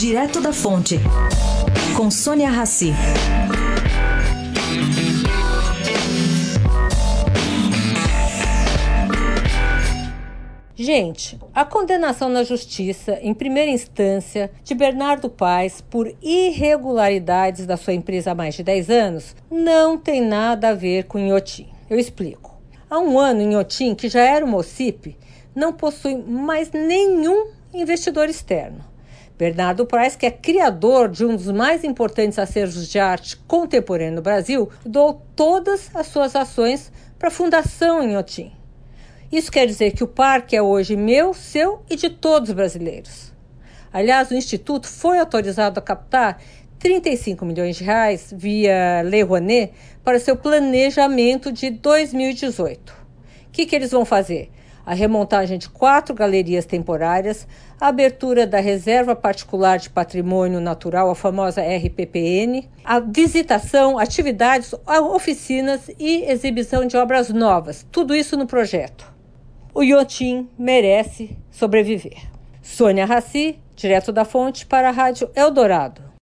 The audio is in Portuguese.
Direto da Fonte, com Sônia Rassi. Gente, a condenação na justiça, em primeira instância, de Bernardo Paes por irregularidades da sua empresa há mais de 10 anos não tem nada a ver com Inhotim. Eu explico. Há um ano, Inhotim, que já era uma OCIP, não possui mais nenhum investidor externo. Bernardo Paes, que é criador de um dos mais importantes acervos de arte contemporânea no Brasil, doou todas as suas ações para a Fundação Inhotim. Isso quer dizer que o parque é hoje meu, seu e de todos os brasileiros. Aliás, o Instituto foi autorizado a captar 35 milhões de reais via Lei Rouanet para seu planejamento de 2018. O que, que eles vão fazer? A remontagem de quatro galerias temporárias, a abertura da Reserva Particular de Patrimônio Natural, a famosa RPPN, a visitação, atividades, oficinas e exibição de obras novas. Tudo isso no projeto o Iotim merece sobreviver. Sônia Raci, direto da fonte para a Rádio Eldorado.